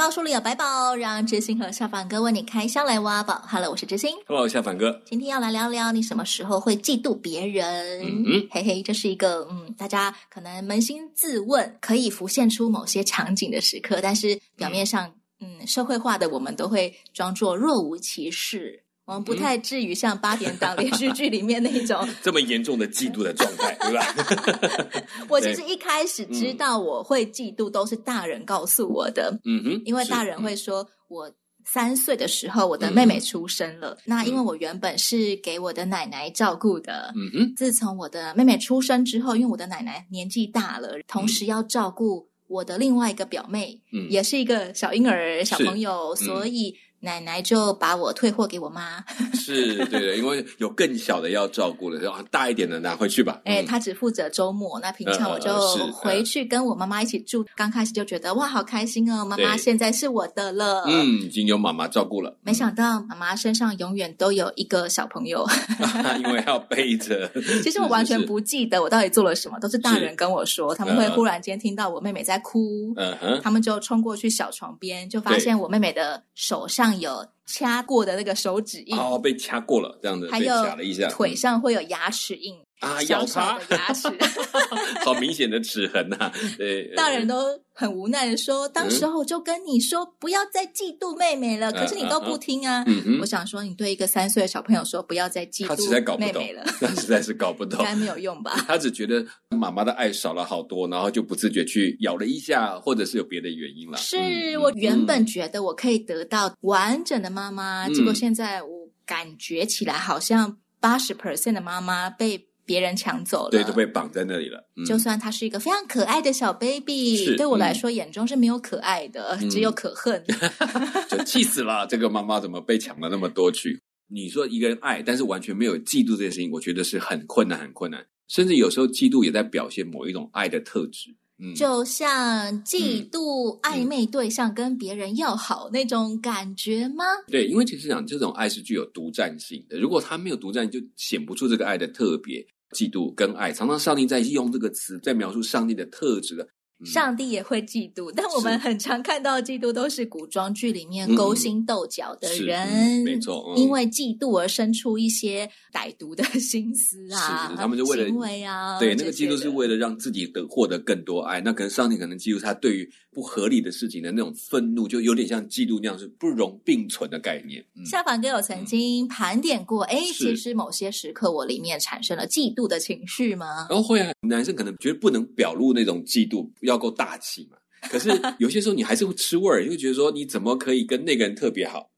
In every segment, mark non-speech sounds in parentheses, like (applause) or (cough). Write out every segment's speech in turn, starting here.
宝书里有百宝，让知心和下凡哥为你开箱来挖宝。Hello，我是知心。Hello，下凡哥。今天要来聊聊你什么时候会嫉妒别人？嗯嗯，嘿嘿，这是一个嗯，大家可能扪心自问，可以浮现出某些场景的时刻，但是表面上嗯，嗯，社会化的我们都会装作若无其事。我们不太至于像八点档 (laughs) 连续剧里面那一种 (laughs) 这么严重的嫉妒的状态，对吧？(laughs) 我其实一开始知道我会嫉妒，都是大人告诉我的。嗯哼，因为大人会说，我三岁的时候，我的妹妹出生了。嗯、那因为我原本是给我的奶奶照顾的。嗯哼，自从我的妹妹出生之后，因为我的奶奶年纪大了，同时要照顾我的另外一个表妹，嗯，也是一个小婴儿、小朋友，嗯、所以。奶奶就把我退货给我妈，是对的，因为有更小的要照顾了，就大一点的拿回去吧。哎，她只负责周末，那平常我就回去跟我妈妈一起住。刚开始就觉得哇，好开心哦，妈妈现在是我的了，嗯，已经有妈妈照顾了。没想到妈妈身上永远都有一个小朋友 (laughs) (laughs) 因为要背着。其实我完全不记得我到底做了什么，都是大人跟我说，他们会忽然间听到我妹妹在哭，嗯哼，他们就冲过去小床边，就发现我妹妹的手上。有掐过的那个手指印，哦，被掐过了，这样子，还有了一下，腿上会有牙齿印。嗯啊，咬他牙齿，(laughs) 好明显的齿痕呐！对，大人都很无奈的说：“当时候我就跟你说不要再嫉妒妹妹了，可是你都不听啊。”我想说，你对一个三岁的小朋友说不要再嫉妒妹妹了，(laughs) 他实在是搞不懂，应该没有用吧？(laughs) 他只觉得妈妈的爱少了好多，然后就不自觉去咬了一下，或者是有别的原因了。是我原本觉得我可以得到完整的妈妈，结果现在我感觉起来好像八十 percent 的妈妈被。别人抢走了，对，都被绑在那里了。嗯、就算他是一个非常可爱的小 baby，是对我来说眼中是没有可爱的，嗯、只有可恨。(laughs) 就气死了！这个妈妈怎么被抢了那么多去？你说一个人爱，但是完全没有嫉妒这件事情，我觉得是很困难，很困难。甚至有时候嫉妒也在表现某一种爱的特质。嗯，就像嫉妒暧昧对象跟别人要好那种感觉吗？对，因为其实讲这种爱是具有独占性的，如果他没有独占，就显不出这个爱的特别。嫉妒跟爱，常常上帝在用这个词在描述上帝的特质的。上帝也会嫉妒，但我们很常看到嫉妒都是古装剧里面勾心斗角的人，嗯嗯、没错，嗯、因为嫉妒而生出一些歹毒的心思啊，是是他们就为了行为啊，对，那个嫉妒是为了让自己得获得更多爱，那可能上帝可能嫉妒他对于不合理的事情的那种愤怒，就有点像嫉妒那样，是不容并存的概念。嗯、夏凡哥有曾经盘点过，哎、嗯，其实某些时刻我里面产生了嫉妒的情绪吗？哦，会啊，男生可能觉得不能表露那种嫉妒。要够大气嘛？可是有些时候你还是会吃味儿，就觉得说你怎么可以跟那个人特别好？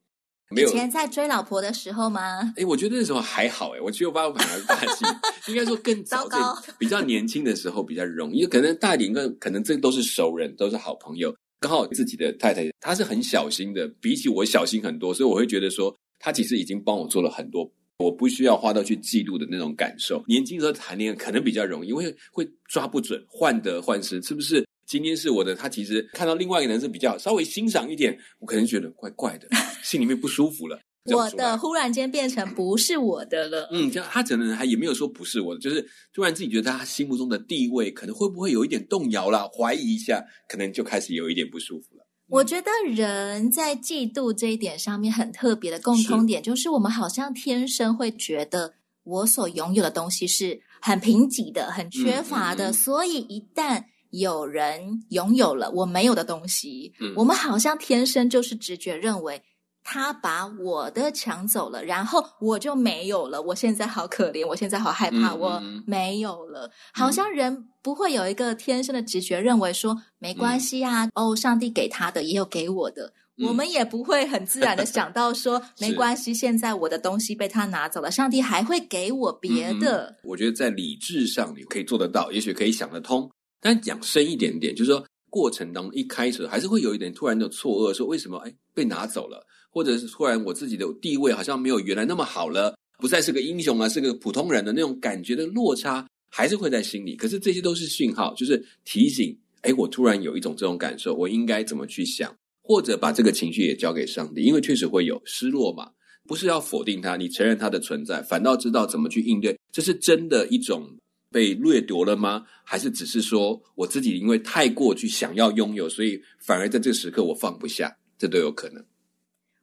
没有以前在追老婆的时候吗？哎，我觉得那时候还好哎，我觉得我爸爸反而大气，应该说更早，糟糕比较年轻的时候比较容易，可能大一点，可能这都是熟人，都是好朋友，刚好自己的太太她是很小心的，比起我小心很多，所以我会觉得说她其实已经帮我做了很多。我不需要花到去记录的那种感受。年轻时候谈恋爱可能比较容易，因为会抓不准，患得患失，是不是？今天是我的，他其实看到另外一个人是比较稍微欣赏一点，我可能觉得怪怪的，(laughs) 心里面不舒服了。(laughs) 我的忽然间变成不是我的了。嗯，这样他可能还也没有说不是我的，就是突然自己觉得他心目中的地位可能会不会有一点动摇了，怀疑一下，可能就开始有一点不舒服了。我觉得人在嫉妒这一点上面很特别的共通点，就是我们好像天生会觉得我所拥有的东西是很贫瘠的、很缺乏的，所以一旦有人拥有了我没有的东西，我们好像天生就是直觉认为。他把我的抢走了，然后我就没有了。我现在好可怜，我现在好害怕，嗯、我没有了。好像人不会有一个天生的直觉，认为说没关系啊。嗯、哦，上帝给他的也有给我的，嗯、我们也不会很自然的想到说 (laughs) 没关系。现在我的东西被他拿走了，上帝还会给我别的。嗯、我觉得在理智上你可以做得到，也许可以想得通。但讲深一点点，就是说过程当中一开始还是会有一点突然的错愕，说为什么哎被拿走了？或者是突然我自己的地位好像没有原来那么好了，不再是个英雄啊，是个普通人的那种感觉的落差，还是会在心里。可是这些都是讯号，就是提醒，哎，我突然有一种这种感受，我应该怎么去想，或者把这个情绪也交给上帝，因为确实会有失落嘛。不是要否定它，你承认它的存在，反倒知道怎么去应对。这是真的一种被掠夺了吗？还是只是说我自己因为太过去想要拥有，所以反而在这个时刻我放不下？这都有可能。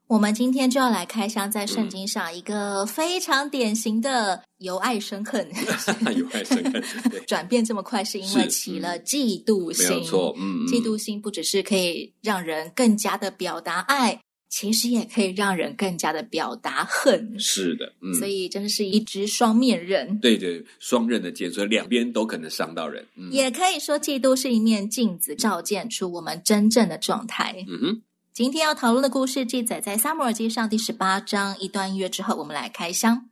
我们今天就要来开箱，在圣经上一个非常典型的由爱生恨，(laughs) 由爱生恨，(laughs) 转变这么快，是因为起了嫉妒心。没有错，嗯，嫉妒心不只是可以让人更加的表达爱，其实也可以让人更加的表达恨。是的，嗯，所以真的是一支双面刃。对对，双刃的剑，所以两边都可能伤到人。嗯，也可以说，嫉妒是一面镜子，照见出我们真正的状态。嗯哼。今天要讨论的故事记载在《撒母耳记上》第十八章。一段音乐之后，我们来开箱。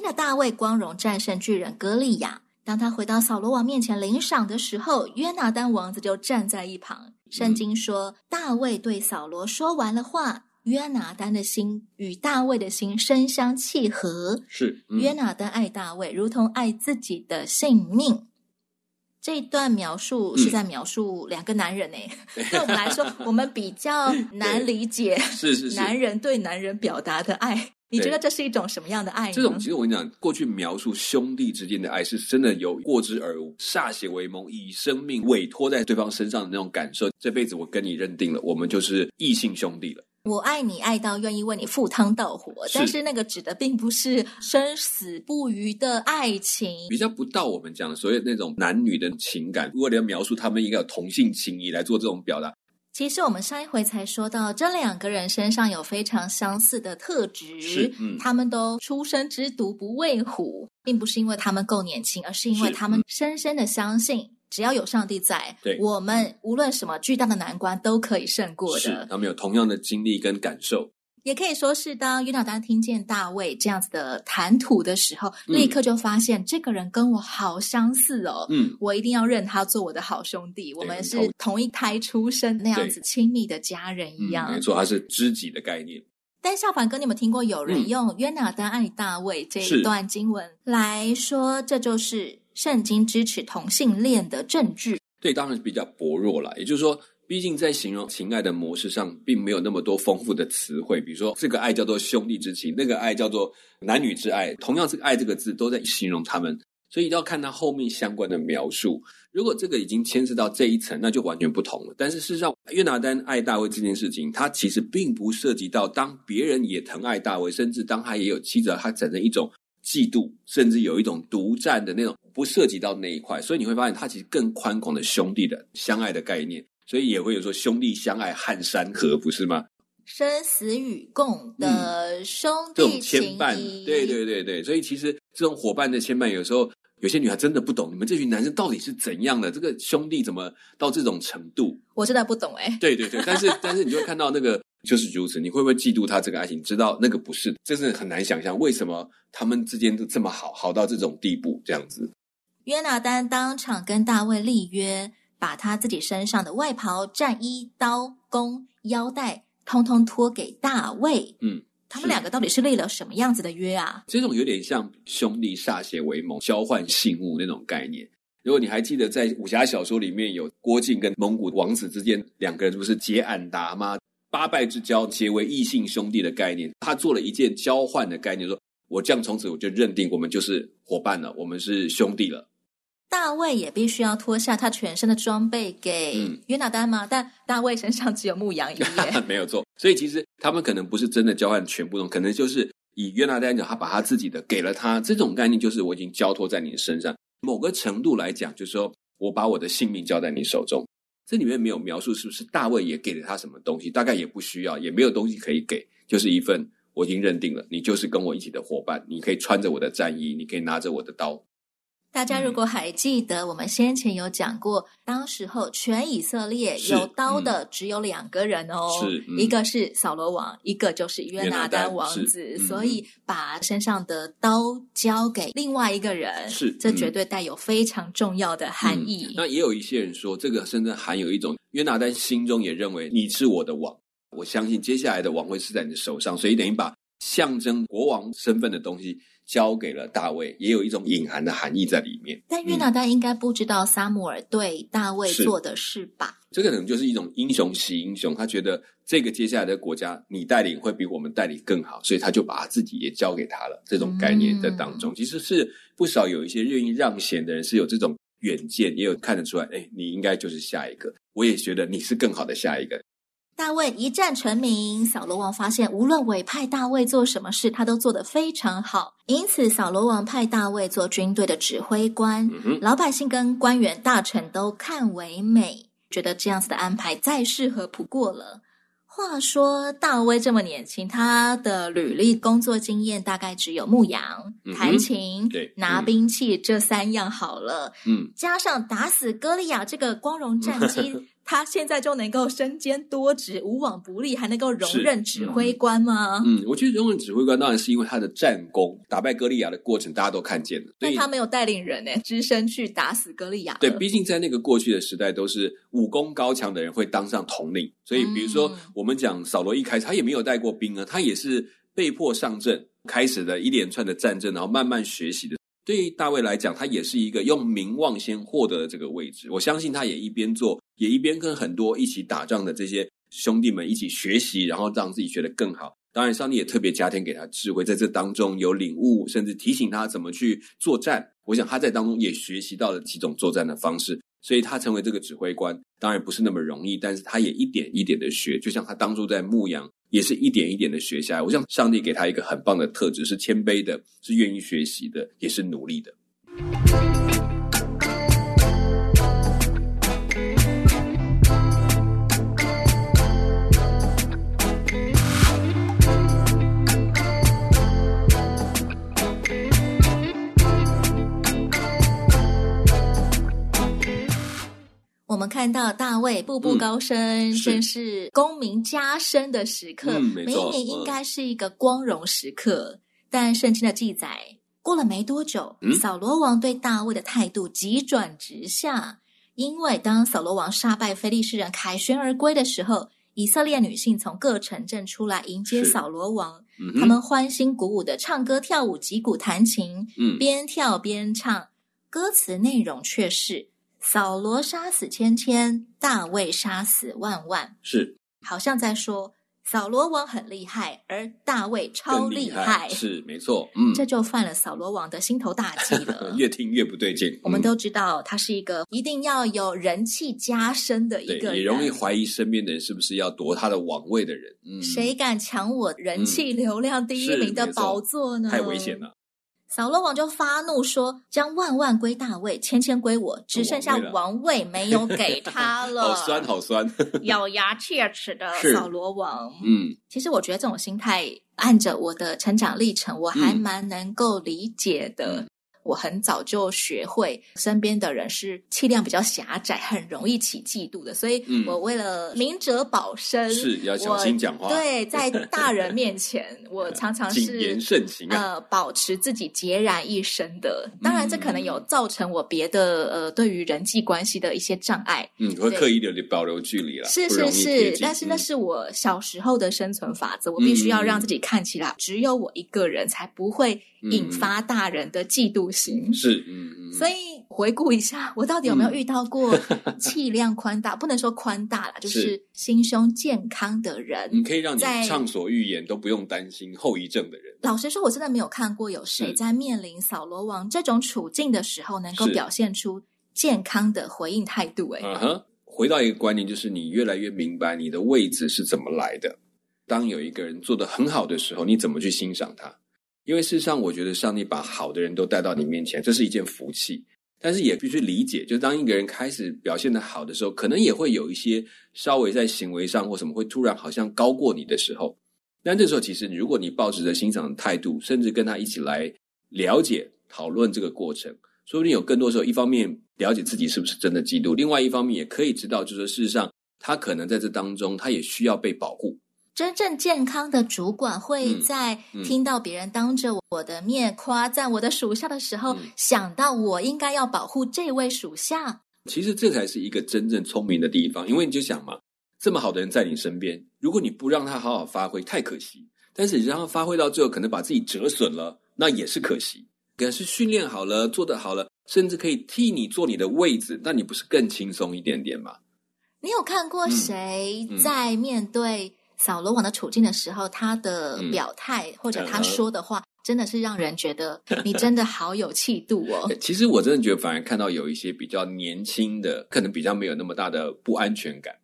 轻的大卫光荣战胜巨人歌利亚。当他回到扫罗王面前领赏的时候，约拿丹王子就站在一旁。圣经说，大卫对扫罗说完了话，约拿丹的心与大卫的心深相契合。是，嗯、约拿丹爱大卫，如同爱自己的性命。这段描述是在描述两个男人呢、欸，嗯、对我们来说，我们比较难理解，是是是，男人对男人表达的爱。你觉得这是一种什么样的爱呢？这种其实我跟你讲，过去描述兄弟之间的爱是真的有过之而无，歃血为盟，以生命委托在对方身上的那种感受。这辈子我跟你认定了，我们就是异性兄弟了。我爱你，爱到愿意为你赴汤蹈火，但是那个指的并不是生死不渝的爱情，比较不到我们讲的所谓那种男女的情感。如果你要描述他们，应该有同性情谊来做这种表达。其实我们上一回才说到，这两个人身上有非常相似的特质，嗯，他们都出生之犊不畏虎，并不是因为他们够年轻，而是因为他们深深的相信，只要有上帝在，对，我们无论什么巨大的难关都可以胜过的。是，他们有同样的经历跟感受。也可以说是，当约拿丹听见大卫这样子的谈吐的时候，嗯、立刻就发现这个人跟我好相似哦。嗯，我一定要认他做我的好兄弟。我们是同一胎出生，那样子亲密的家人一样。嗯、没错，他是知己的概念。但小凡哥，你有没有听过有人用约拿单爱大卫这一段经文来说，这就是圣经支持同性恋的证据？对，当然比较薄弱了。也就是说。毕竟在形容情爱的模式上，并没有那么多丰富的词汇。比如说，这个爱叫做兄弟之情，那个爱叫做男女之爱。同样是“爱”这个字，都在形容他们。所以要看他后面相关的描述。如果这个已经牵涉到这一层，那就完全不同了。但是事实上，约拿单爱大卫这件事情，他其实并不涉及到当别人也疼爱大卫，甚至当他也有妻子，他产生一种嫉妒，甚至有一种独占的那种，不涉及到那一块。所以你会发现，他其实更宽广的兄弟的相爱的概念。所以也会有说兄弟相爱撼山河，不是吗？生死与共的兄弟情谊，嗯、这种牵绊，对对对对。所以其实这种伙伴的牵绊，有时候有些女孩真的不懂，你们这群男生到底是怎样的？这个兄弟怎么到这种程度？我真的不懂哎、欸。对对对，但是 (laughs) 但是你就会看到那个就是如此，你会不会嫉妒他这个爱情？知道那个不是，真是很难想象为什么他们之间都这么好，好到这种地步，这样子。约拿丹当场跟大卫立约。把他自己身上的外袍、战衣、刀、弓、腰带，通通托给大卫。嗯，他们两个到底是立了什么样子的约啊？这种有点像兄弟歃血为盟、交换信物那种概念。如果你还记得，在武侠小说里面有郭靖跟蒙古王子之间两个人不是结俺达吗？八拜之交结为异姓兄弟的概念，他做了一件交换的概念，说我这样从此我就认定我们就是伙伴了，我们是兄弟了。大卫也必须要脱下他全身的装备给约拿丹吗？嗯、但大卫身上只有牧羊衣耶，(laughs) 没有错。所以其实他们可能不是真的交换全部东西，可能就是以约拿丹讲，他把他自己的给了他，这种概念就是我已经交托在你身上。某个程度来讲，就是说我把我的性命交在你手中。这里面没有描述是不是大卫也给了他什么东西，大概也不需要，也没有东西可以给，就是一份我已经认定了，你就是跟我一起的伙伴，你可以穿着我的战衣，你可以拿着我的刀。大家如果还记得，我们先前有讲过，当时候全以色列有刀的只有两个人哦，是嗯、一个是扫罗王，一个就是约拿丹王子，嗯、所以把身上的刀交给另外一个人，是、嗯、这绝对带有非常重要的含义。嗯、那也有一些人说，这个甚至含有一种约拿丹心中也认为你是我的王，我相信接下来的王会是在你的手上，所以等于把象征国王身份的东西。交给了大卫，也有一种隐含的含义在里面。但约拿丹应该不知道撒母耳对大卫做的事吧？这个可能就是一种英雄惜英雄，他觉得这个接下来的国家你带领会比我们带领更好，所以他就把他自己也交给他了。这种概念在当中，嗯、其实是不少有一些愿意让贤的人是有这种远见，也有看得出来，哎，你应该就是下一个。我也觉得你是更好的下一个。大卫一战成名，扫罗王发现无论委派大卫做什么事，他都做得非常好。因此，扫罗王派大卫做军队的指挥官，嗯、老百姓跟官员大臣都看为美，觉得这样子的安排再适合不过了。话说，大卫这么年轻，他的履历工作经验大概只有牧羊、弹、琴、拿兵器这三样好了。嗯，加上打死歌利亚这个光荣战 (laughs) 绩。他现在就能够身兼多职，无往不利，还能够荣任指挥官吗？嗯，我觉得荣任指挥官当然是因为他的战功，打败歌利亚的过程大家都看见了。但他没有带领人呢，只身去打死歌利亚。对，毕竟在那个过去的时代，都是武功高强的人会当上统领。所以，比如说我们讲扫罗一开始他也没有带过兵啊，他也是被迫上阵，开始了一连串的战争，然后慢慢学习的。对于大卫来讲，他也是一个用名望先获得的这个位置。我相信他也一边做，也一边跟很多一起打仗的这些兄弟们一起学习，然后让自己学得更好。当然，上帝也特别加添给他智慧，在这当中有领悟，甚至提醒他怎么去作战。我想他在当中也学习到了几种作战的方式，所以他成为这个指挥官，当然不是那么容易，但是他也一点一点的学，就像他当初在牧羊。也是一点一点的学下来。我想上帝给他一个很棒的特质，是谦卑的，是愿意学习的，也是努力的。们看到大卫步步高升，正、嗯、是功名加身的时刻。嗯、每一年应该是一个光荣时刻，嗯、但圣经的记载过了没多久，嗯、扫罗王对大卫的态度急转直下。因为当扫罗王杀败非利士人，凯旋而归的时候，以色列女性从各城镇出来迎接扫罗王，嗯、他们欢欣鼓舞的唱歌跳舞，击鼓弹琴，嗯、边跳边唱，歌词内容却是。扫罗杀死千千，大卫杀死万万。是，好像在说扫罗王很厉害，而大卫超厉害。厉害是，没错。嗯，这就犯了扫罗王的心头大忌了。(laughs) 越听越不对劲。(laughs) 我们都知道，他是一个一定要有人气加深的一个人，也容易怀疑身边的人是不是要夺他的王位的人。嗯，谁敢抢我人气流量第一名的宝座呢？太危险了。扫罗王就发怒说：“将万万归大卫，千千归我，只剩下王位没有给他 (laughs) 了。”好酸，好酸！咬牙切齿的扫罗王。嗯，其实我觉得这种心态，按着我的成长历程，我还蛮能够理解的。嗯我很早就学会，身边的人是气量比较狭窄，很容易起嫉妒的，所以我为了明哲保身，是要小心讲话。对，在 (laughs) 大人面前，我常常是谨言慎行啊，呃，保持自己孑然一身的。当然，这可能有造成我别的呃，对于人际关系的一些障碍。嗯，会刻意的保留距离了，是是是，但是那是我小时候的生存法则，我必须要让自己看起来只有我一个人，才不会。引发大人的嫉妒心，嗯、是，嗯，嗯，所以回顾一下，我到底有没有遇到过气量宽大？嗯、不能说宽大了，就是心胸健康的人，你可以让你畅所欲言，都不用担心后遗症的人。老实说，我真的没有看过有谁在面临扫罗王这种处境的时候，能够表现出健康的回应态度。哎，嗯哼，回到一个观念，就是你越来越明白你的位置是怎么来的。当有一个人做得很好的时候，你怎么去欣赏他？因为事实上，我觉得上帝把好的人都带到你面前，这是一件福气。但是也必须理解，就当一个人开始表现得好的时候，可能也会有一些稍微在行为上或什么会突然好像高过你的时候。但这时候，其实如果你抱持着欣赏的态度，甚至跟他一起来了解、讨论这个过程，说不定有更多时候，一方面了解自己是不是真的嫉妒，另外一方面也可以知道，就是说事实上他可能在这当中，他也需要被保护。真正健康的主管会在听到别人当着我的面夸赞我的属下的时候，嗯、想到我应该要保护这位属下。其实这才是一个真正聪明的地方，因为你就想嘛，这么好的人在你身边，如果你不让他好好发挥，太可惜；但是你让他发挥到最后，可能把自己折损了，那也是可惜。可是训练好了，做得好了，甚至可以替你坐你的位置，那你不是更轻松一点点吗？你有看过谁在面对扫罗王的处境的时候，嗯、他的表态、嗯、或者他说的话，真的是让人觉得你真的好有气度哦。(laughs) 其实我真的觉得，反而看到有一些比较年轻的，可能比较没有那么大的不安全感。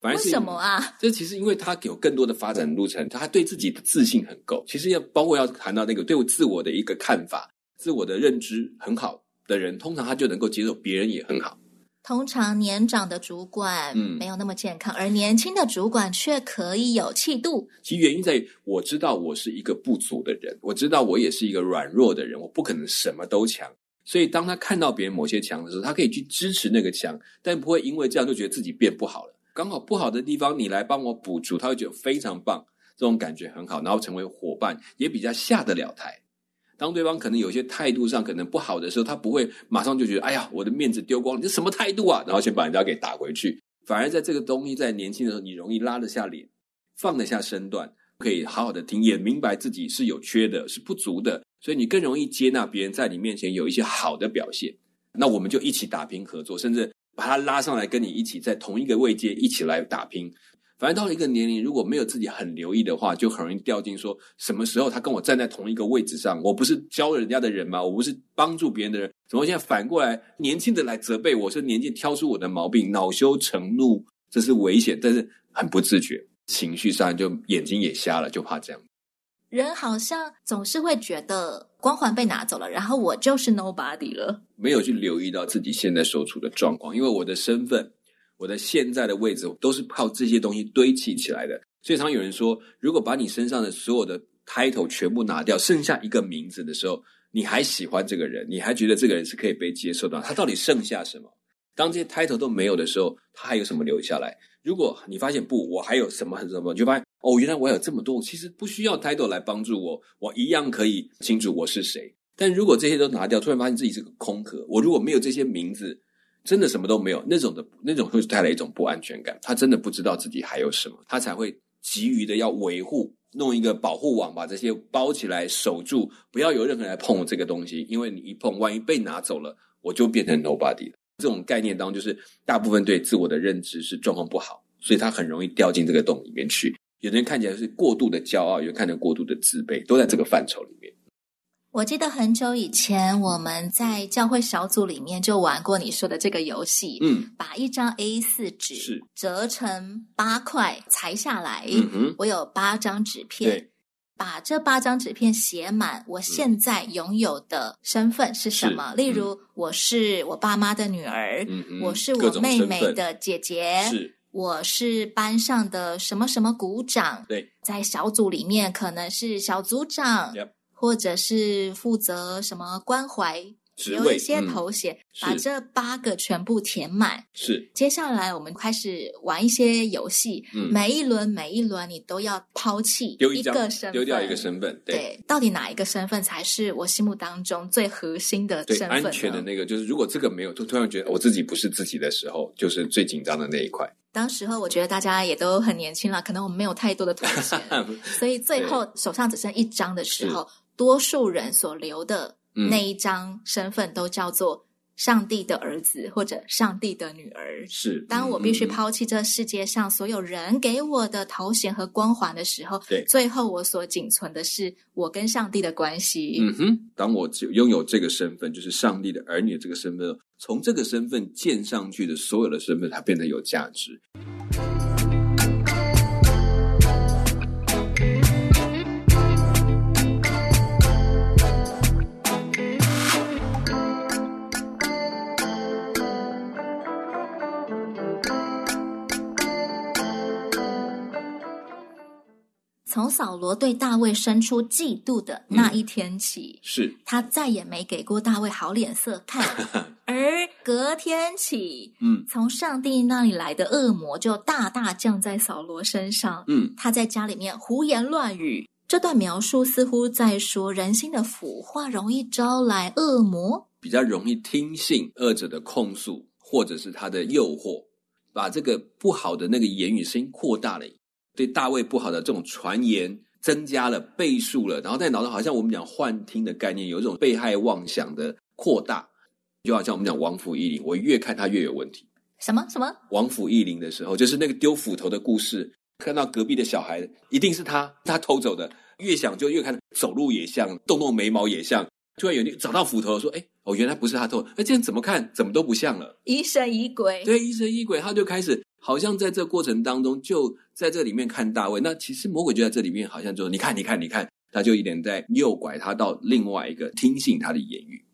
反为什么啊？这其实因为他有更多的发展路程，他对自己的自信很够。其实要包括要谈到那个对我自我的一个看法。自我的认知很好的人，通常他就能够接受别人也很好。通常年长的主管，嗯，没有那么健康，嗯、而年轻的主管却可以有气度。其原因在于，我知道我是一个不足的人，我知道我也是一个软弱的人，我不可能什么都强。所以，当他看到别人某些强的时候，他可以去支持那个强，但不会因为这样就觉得自己变不好了。刚好不好的地方，你来帮我补足，他会觉得非常棒，这种感觉很好，然后成为伙伴，也比较下得了台。当对方可能有些态度上可能不好的时候，他不会马上就觉得“哎呀，我的面子丢光了，你什么态度啊？”然后先把人家给打回去。反而在这个东西在年轻的时候，你容易拉得下脸，放得下身段，可以好好的听，也明白自己是有缺的，是不足的，所以你更容易接纳别人在你面前有一些好的表现。那我们就一起打拼合作，甚至把他拉上来跟你一起在同一个位阶一起来打拼。反正到了一个年龄，如果没有自己很留意的话，就很容易掉进说什么时候他跟我站在同一个位置上，我不是教人家的人吗？我不是帮助别人的人，怎么现在反过来年轻的来责备我？是年纪挑出我的毛病，恼羞成怒，这是危险，但是很不自觉，情绪上就眼睛也瞎了，就怕这样。人好像总是会觉得光环被拿走了，然后我就是 nobody 了，没有去留意到自己现在所处的状况，因为我的身份。我的现在的位置都是靠这些东西堆砌起来的，所以常有人说，如果把你身上的所有的 title 全部拿掉，剩下一个名字的时候，你还喜欢这个人，你还觉得这个人是可以被接受的，他到底剩下什么？当这些 title 都没有的时候，他还有什么留下来？如果你发现不，我还有什么什么，你就发现哦，原来我有这么多，其实不需要 title 来帮助我，我一样可以清楚我是谁。但如果这些都拿掉，突然发现自己是个空壳，我如果没有这些名字。真的什么都没有，那种的那种会带来一种不安全感。他真的不知道自己还有什么，他才会急于的要维护，弄一个保护网，把这些包起来守住，不要有任何人来碰这个东西。因为你一碰，万一被拿走了，我就变成 nobody 了。这种概念当中，就是大部分对自我的认知是状况不好，所以他很容易掉进这个洞里面去。有的人看起来是过度的骄傲，有人看起来过度的自卑，都在这个范畴里面。我记得很久以前，我们在教会小组里面就玩过你说的这个游戏。嗯，把一张 A 四纸折成八块裁下来。嗯哼，我有八张纸片，把这八张纸片写满。我现在拥有的身份是什么？嗯、例如，我是我爸妈的女儿，嗯、我是我妹妹的姐姐，是我是班上的什么什么股长。对，在小组里面可能是小组长。或者是负责什么关怀，有一些头衔，嗯、把这八个全部填满。是，接下来我们开始玩一些游戏。嗯，每一轮每一轮你都要抛弃一个身份，丢掉一个身份。对，对，到底哪一个身份才是我心目当中最核心的身份？安全的那个，就是如果这个没有，就突然觉得我自己不是自己的时候，就是最紧张的那一块。当时候我觉得大家也都很年轻了，可能我们没有太多的头衔，(laughs) 所以最后手上只剩一张的时候。多数人所留的那一张身份都叫做上帝的儿子或者上帝的女儿。是，当我必须抛弃这世界上所有人给我的头衔和光环的时候，对，最后我所仅存的是我跟上帝的关系。嗯哼，当我拥有这个身份，就是上帝的儿女的这个身份，从这个身份建上去的所有的身份，它变得有价值。从扫罗对大卫生出嫉妒的那一天起，嗯、是他再也没给过大卫好脸色看。(laughs) 而隔天起，嗯，从上帝那里来的恶魔就大大降在扫罗身上。嗯，他在家里面胡言乱语。这段描述似乎在说，人心的腐化容易招来恶魔，比较容易听信恶者的控诉，或者是他的诱惑，把这个不好的那个言语声音扩大了。对大卫不好的这种传言增加了倍数了，然后在脑中好像我们讲幻听的概念，有一种被害妄想的扩大，就好像我们讲王府夷陵，我越看他越有问题。什么什么？王府夷陵的时候，就是那个丢斧头的故事，看到隔壁的小孩一定是他，他偷走的，越想就越看走路也像，动动眉毛也像，突然有人找到斧头说：“哎，哦，原来不是他偷，哎，这样怎么看怎么都不像了，疑神疑鬼。”对，疑神疑鬼，他就开始。好像在这过程当中，就在这里面看大卫。那其实魔鬼就在这里面，好像就说：“你看，你看，你看。”他就一点在诱拐他到另外一个听信他的言语。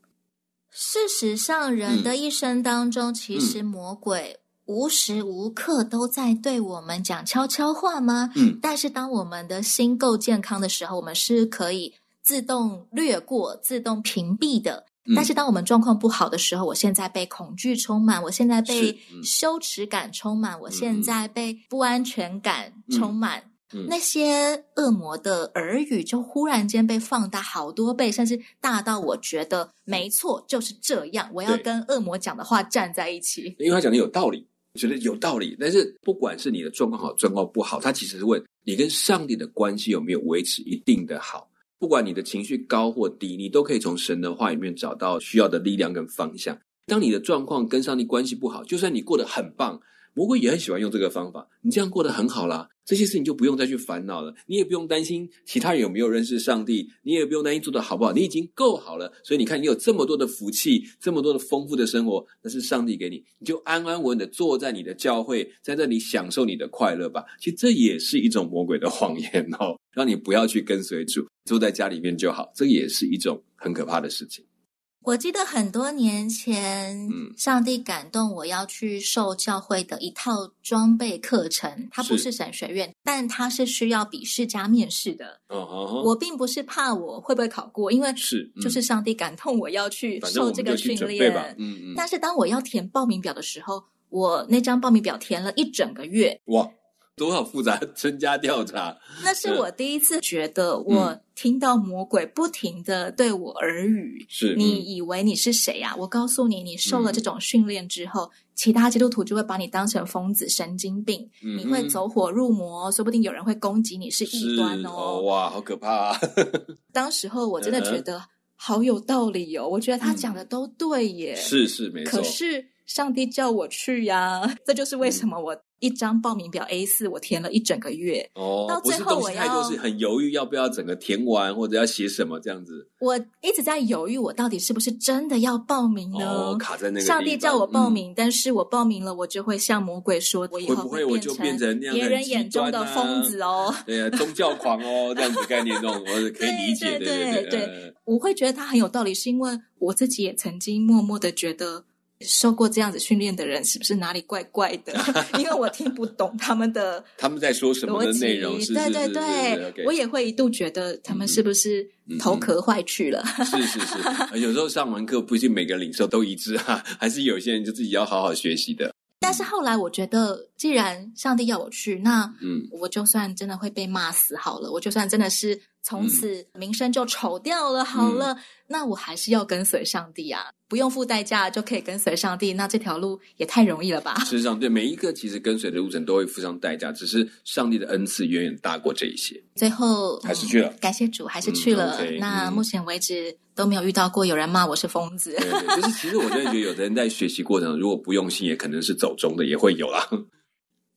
事实上，人的一生当中，嗯、其实魔鬼无时无刻都在对我们讲悄悄话吗？嗯。但是，当我们的心够健康的时候，我们是可以自动略过、自动屏蔽的。但是当我们状况不好的时候，我现在被恐惧充满，我现在被羞耻感充满，我现在被不安全感充满，那些恶魔的耳语就忽然间被放大好多倍，甚至大到我觉得没错，就是这样，我要跟恶魔讲的话站在一起，因为他讲的有道理，觉得有道理。但是不管是你的状况好，状况不好，他其实是问你跟上帝的关系有没有维持一定的好。不管你的情绪高或低，你都可以从神的话里面找到需要的力量跟方向。当你的状况跟上帝关系不好，就算你过得很棒。魔鬼也很喜欢用这个方法，你这样过得很好啦，这些事情就不用再去烦恼了，你也不用担心其他人有没有认识上帝，你也不用担心做得好不好，你已经够好了。所以你看，你有这么多的福气，这么多的丰富的生活，那是上帝给你，你就安安稳稳的坐在你的教会，在这里享受你的快乐吧。其实这也是一种魔鬼的谎言哦，让你不要去跟随主，坐在家里面就好，这也是一种很可怕的事情。我记得很多年前，上帝感动我要去受教会的一套装备课程，它不是神学院，但它是需要笔试加面试的。哦哦，我并不是怕我会不会考过，因为是就是上帝感动我要去受这个训练。嗯嗯。但是当我要填报名表的时候，我那张报名表填了一整个月。哇！多少复杂，增加调查。(laughs) 那是我第一次觉得，我听到魔鬼不停的对我耳语。是，你以为你是谁呀？我告诉你，你受了这种训练之后，其他基督徒就会把你当成疯子、神经病，你会走火入魔，说不定有人会攻击你是异端哦。哇，好可怕啊！(laughs) 当时候我真的觉得好有道理哦，我觉得他讲的都对耶。是是没错。可是上帝叫我去呀，(laughs) 这就是为什么我。一张报名表 A 四我填了一整个月。哦，到最后我要不是东西太多，是很犹豫要不要整个填完，或者要写什么这样子。我一直在犹豫，我到底是不是真的要报名呢？哦，卡在那个。上帝叫我报名，嗯、但是我报名了，我就会向魔鬼说，我以后会我就变成别人眼中的疯子哦。对啊，宗教狂哦，这样子概念这种，我 (laughs) 可以理解。对，对，对，我会觉得他很有道理，是因为我自己也曾经默默的觉得。受过这样子训练的人，是不是哪里怪怪的？(laughs) 因为我听不懂他们的 (laughs) 他们在说什么的内容。对对对，okay、我也会一度觉得他们是不是头壳坏去了？(laughs) 嗯嗯、是是是，有时候上完课不一定每个领受都一致啊，还是有些人就自己要好好学习的。但是后来我觉得，既然上帝要我去，那嗯，我就算真的会被骂死好了，我就算真的是。从此名声就丑掉了。好了，嗯、那我还是要跟随上帝啊！不用付代价就可以跟随上帝，那这条路也太容易了吧？事实上，(laughs) 对每一个其实跟随的路程都会付上代价，只是上帝的恩赐远远大过这一些。最后还是去了，嗯、感谢主，还是去了。嗯 okay, 那目前为止都没有遇到过有人骂我是疯子。对，对，就是其实我真的觉得，有的人在学习过程如果不用心，也可能是走中的，也会有啦。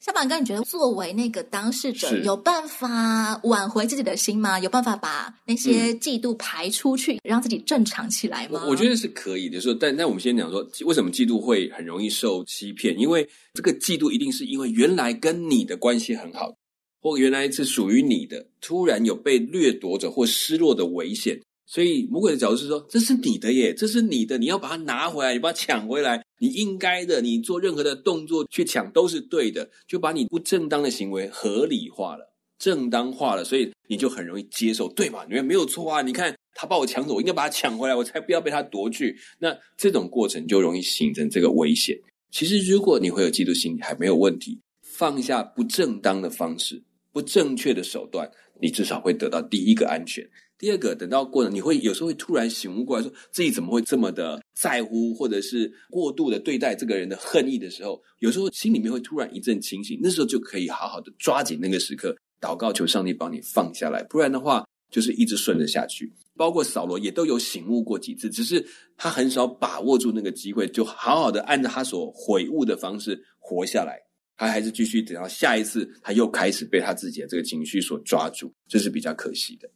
小板哥，你觉得作为那个当事者，有办法挽回自己的心吗？有办法把那些嫉妒排出去，嗯、让自己正常起来吗？我，我觉得是可以的。说，但但我们先讲说，为什么嫉妒会很容易受欺骗？因为这个嫉妒一定是因为原来跟你的关系很好，或原来是属于你的，突然有被掠夺者或失落的危险。所以魔鬼的角度是说，这是你的耶，这是你的，你要把它拿回来，你把它抢回来，你应该的，你做任何的动作去抢都是对的，就把你不正当的行为合理化了。正当化了，所以你就很容易接受，对吧？你没有错啊，你看他把我抢走，我应该把他抢回来，我才不要被他夺去。那这种过程就容易形成这个危险。其实，如果你会有嫉妒心，还没有问题，放下不正当的方式、不正确的手段，你至少会得到第一个安全。第二个，等到过了，你会有时候会突然醒悟过来，说自己怎么会这么的在乎，或者是过度的对待这个人的恨意的时候，有时候心里面会突然一阵清醒，那时候就可以好好的抓紧那个时刻，祷告求上帝帮你放下来，不然的话就是一直顺着下去。包括扫罗也都有醒悟过几次，只是他很少把握住那个机会，就好好的按照他所悔悟的方式活下来。他还是继续等到下一次，他又开始被他自己的这个情绪所抓住，这是比较可惜的。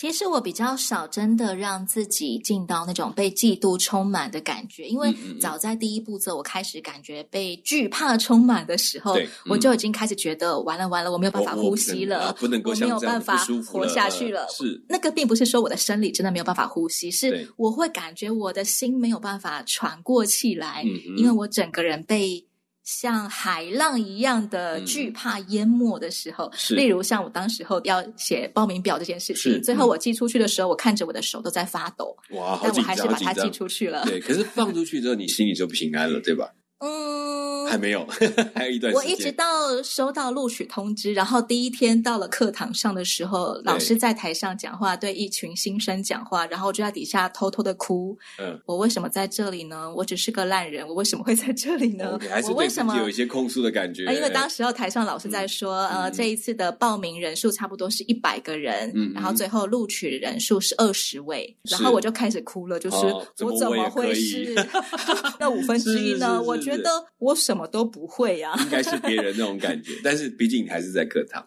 其实我比较少真的让自己进到那种被嫉妒充满的感觉，因为早在第一步骤我开始感觉被惧怕充满的时候，嗯、我就已经开始觉得完了完了，我没有办法呼吸了，我没有办法活下去了。是那个并不是说我的生理真的没有办法呼吸，是我会感觉我的心没有办法喘过气来，嗯、因为我整个人被。像海浪一样的惧怕淹没的时候，嗯、例如像我当时候要写报名表这件事情，是最后我寄出去的时候，嗯、我看着我的手都在发抖，哇，但我还是把它寄出去了。对，可是放出去之后，你心里就平安了，对吧？嗯，还没有，(laughs) 还有一段时间。我一直到收到录取通知，然后第一天到了课堂上的时候，老师在台上讲话，对一群新生讲话，然后我就在底下偷偷的哭。嗯，我为什么在这里呢？我只是个烂人，我为什么会在这里呢？(laughs) 我为什么有一些控诉的感觉？因为当时候台上老师在说，呃，这一次的报名人数差不多是一百个人，嗯，然后最后录取人数是二十位，然后我就开始哭了，就是我怎么会是 (laughs) 那五分之一呢？我。觉得我什么都不会呀、啊，应该是别人那种感觉。(laughs) 但是毕竟你还是在课堂。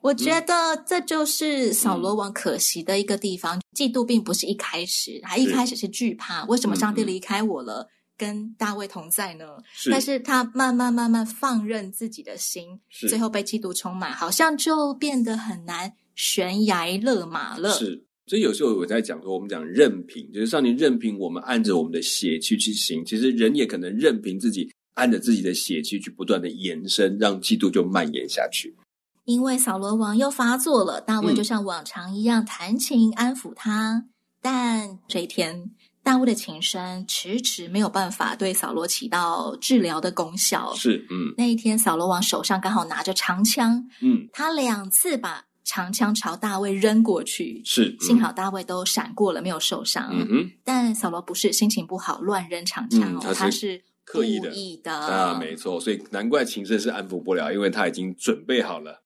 我觉得这就是扫罗王可惜的一个地方。嗯、嫉妒并不是一开始，他一开始是惧怕，为什么上帝离开我了，嗯、跟大卫同在呢？是但是他慢慢慢慢放任自己的心，最后被嫉妒充满，好像就变得很难悬崖勒马了。是。所以有时候我在讲说，我们讲任凭，就是上帝任凭我们按着我们的血气去行。其实人也可能任凭自己按着自己的血气去不断的延伸，让嫉妒就蔓延下去。因为扫罗王又发作了，大卫就像往常一样弹琴安抚他，嗯、但这一天大卫的琴声迟迟没有办法对扫罗起到治疗的功效。是，嗯，那一天扫罗王手上刚好拿着长枪，嗯，他两次把。长枪朝大卫扔过去，是、嗯、幸好大卫都闪过了，没有受伤。嗯哼，但扫罗不是心情不好乱扔长枪哦，嗯、他是刻意的，意的啊，没错，所以难怪琴声是安抚不了，因为他已经准备好了。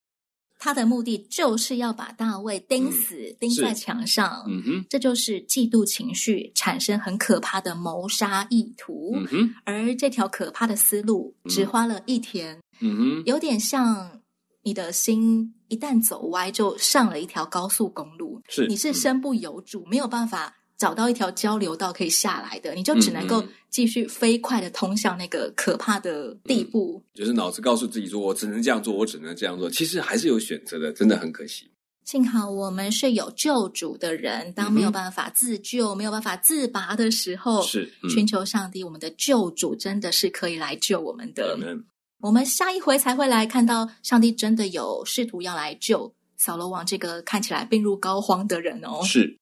他的目的就是要把大卫钉死，嗯、钉在墙上。嗯哼，这就是嫉妒情绪产生很可怕的谋杀意图。嗯哼，而这条可怕的思路只花了一天。嗯哼，有点像。你的心一旦走歪，就上了一条高速公路。是，你是身不由主，嗯、没有办法找到一条交流道可以下来的，你就只能够继续飞快的通向那个可怕的地步。嗯、就是脑子告诉自己说：“我只能这样做，我只能这样做。”其实还是有选择的，真的很可惜。幸好我们是有救主的人，当没有办法自救、嗯、没有办法自拔的时候，是、嗯、寻求上帝，我们的救主真的是可以来救我们的。嗯我们下一回才会来看到上帝真的有试图要来救扫罗王这个看起来病入膏肓的人哦。是，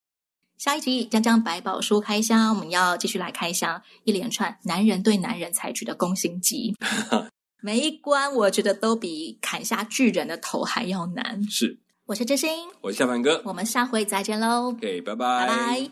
下一集将将百宝书开箱，我们要继续来开箱一连串男人对男人采取的攻心计。(laughs) 每一关我觉得都比砍下巨人的头还要难。是，我是真心，我是夏凡哥，我们下回再见喽。OK，拜拜，拜拜。